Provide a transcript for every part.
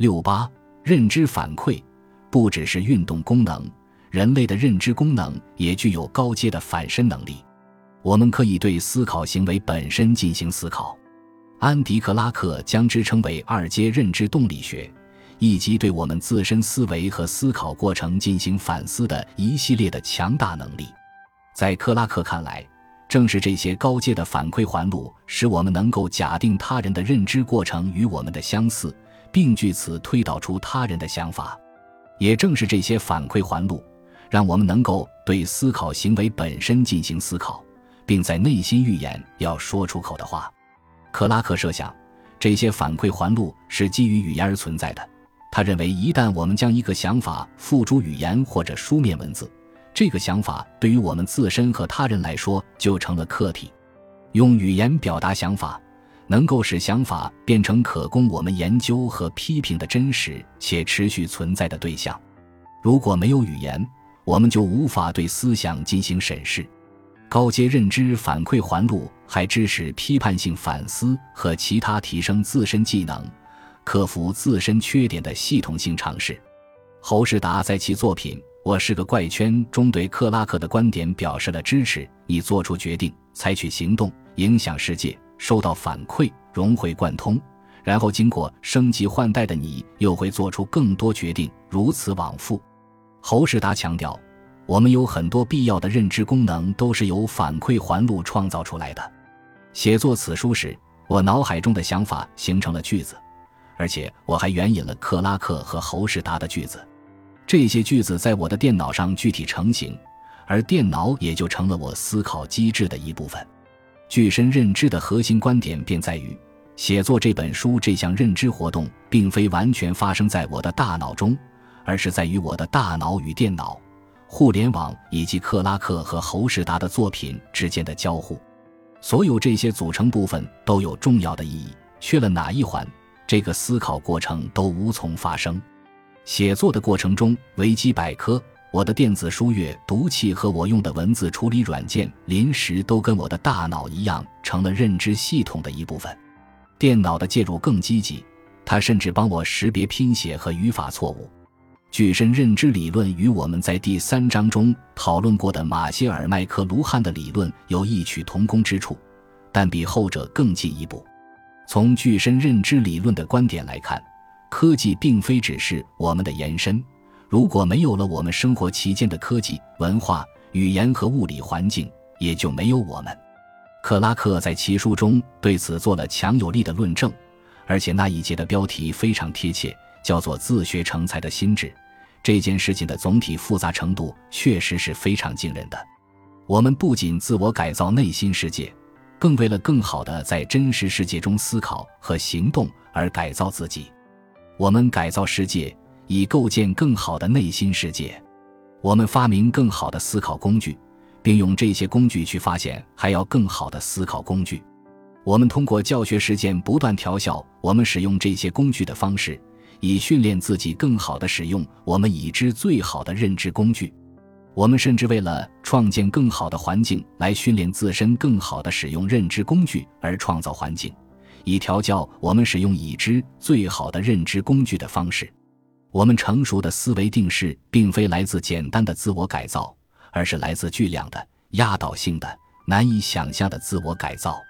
六八认知反馈不只是运动功能，人类的认知功能也具有高阶的反身能力。我们可以对思考行为本身进行思考。安迪·克拉克将之称为二阶认知动力学，以及对我们自身思维和思考过程进行反思的一系列的强大能力。在克拉克看来，正是这些高阶的反馈环路，使我们能够假定他人的认知过程与我们的相似，并据此推导出他人的想法。也正是这些反馈环路，让我们能够对思考行为本身进行思考，并在内心预言要说出口的话。克拉克设想，这些反馈环路是基于语言而存在的。他认为，一旦我们将一个想法付诸语言或者书面文字，这个想法对于我们自身和他人来说就成了客体。用语言表达想法，能够使想法变成可供我们研究和批评的真实且持续存在的对象。如果没有语言，我们就无法对思想进行审视。高阶认知反馈环路还支持批判性反思和其他提升自身技能、克服自身缺点的系统性尝试。侯世达在其作品《我是个怪圈》中对克拉克的观点表示了支持：你做出决定、采取行动、影响世界、收到反馈、融会贯通，然后经过升级换代的你又会做出更多决定，如此往复。侯世达强调。我们有很多必要的认知功能都是由反馈环路创造出来的。写作此书时，我脑海中的想法形成了句子，而且我还援引了克拉克和侯世达的句子。这些句子在我的电脑上具体成型，而电脑也就成了我思考机制的一部分。具身认知的核心观点便在于，写作这本书这项认知活动并非完全发生在我的大脑中，而是在于我的大脑与电脑。互联网以及克拉克和侯世达的作品之间的交互，所有这些组成部分都有重要的意义。缺了哪一环，这个思考过程都无从发生。写作的过程中，维基百科、我的电子书阅读器和我用的文字处理软件，临时都跟我的大脑一样，成了认知系统的一部分。电脑的介入更积极，它甚至帮我识别拼写和语法错误。具身认知理论与我们在第三章中讨论过的马歇尔·麦克卢汉的理论有异曲同工之处，但比后者更进一步。从具身认知理论的观点来看，科技并非只是我们的延伸。如果没有了我们生活期间的科技、文化、语言和物理环境，也就没有我们。克拉克在其书中对此做了强有力的论证，而且那一节的标题非常贴切。叫做自学成才的心智，这件事情的总体复杂程度确实是非常惊人的。我们不仅自我改造内心世界，更为了更好的在真实世界中思考和行动而改造自己。我们改造世界，以构建更好的内心世界。我们发明更好的思考工具，并用这些工具去发现还要更好的思考工具。我们通过教学实践不断调校我们使用这些工具的方式。以训练自己更好的使用我们已知最好的认知工具，我们甚至为了创建更好的环境来训练自身更好的使用认知工具而创造环境，以调教我们使用已知最好的认知工具的方式。我们成熟的思维定式并非来自简单的自我改造，而是来自巨量的、压倒性的、难以想象的自我改造。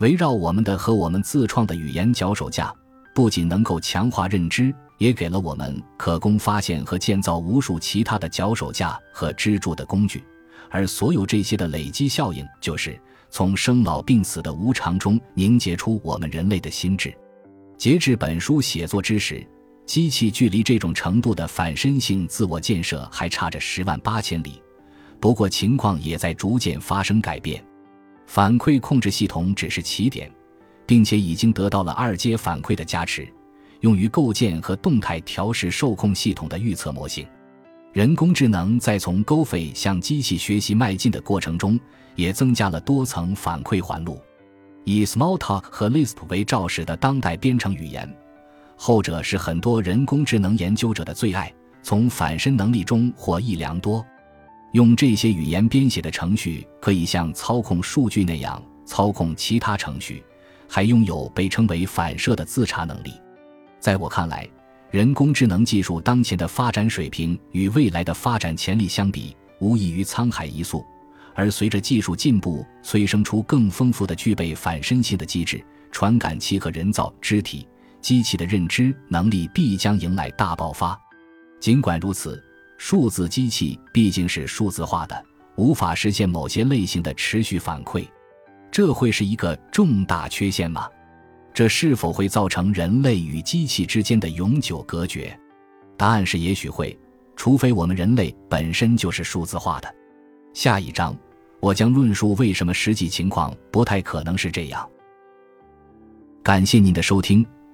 围绕我们的和我们自创的语言脚手架。不仅能够强化认知，也给了我们可供发现和建造无数其他的脚手架和支柱的工具，而所有这些的累积效应，就是从生老病死的无常中凝结出我们人类的心智。截至本书写作之时，机器距离这种程度的反身性自我建设还差着十万八千里。不过，情况也在逐渐发生改变。反馈控制系统只是起点。并且已经得到了二阶反馈的加持，用于构建和动态调试受控系统的预测模型。人工智能在从 GoFi 向机器学习迈进的过程中，也增加了多层反馈环路。以 Smalltalk 和 Lisp 为肇始的当代编程语言，后者是很多人工智能研究者的最爱，从反身能力中获益良多。用这些语言编写的程序，可以像操控数据那样操控其他程序。还拥有被称为反射的自查能力。在我看来，人工智能技术当前的发展水平与未来的发展潜力相比，无异于沧海一粟。而随着技术进步，催生出更丰富的具备反身性的机制、传感器和人造肢体，机器的认知能力必将迎来大爆发。尽管如此，数字机器毕竟是数字化的，无法实现某些类型的持续反馈，这会是一个重大缺陷吗？这是否会造成人类与机器之间的永久隔绝？答案是也许会，除非我们人类本身就是数字化的。下一章，我将论述为什么实际情况不太可能是这样。感谢您的收听，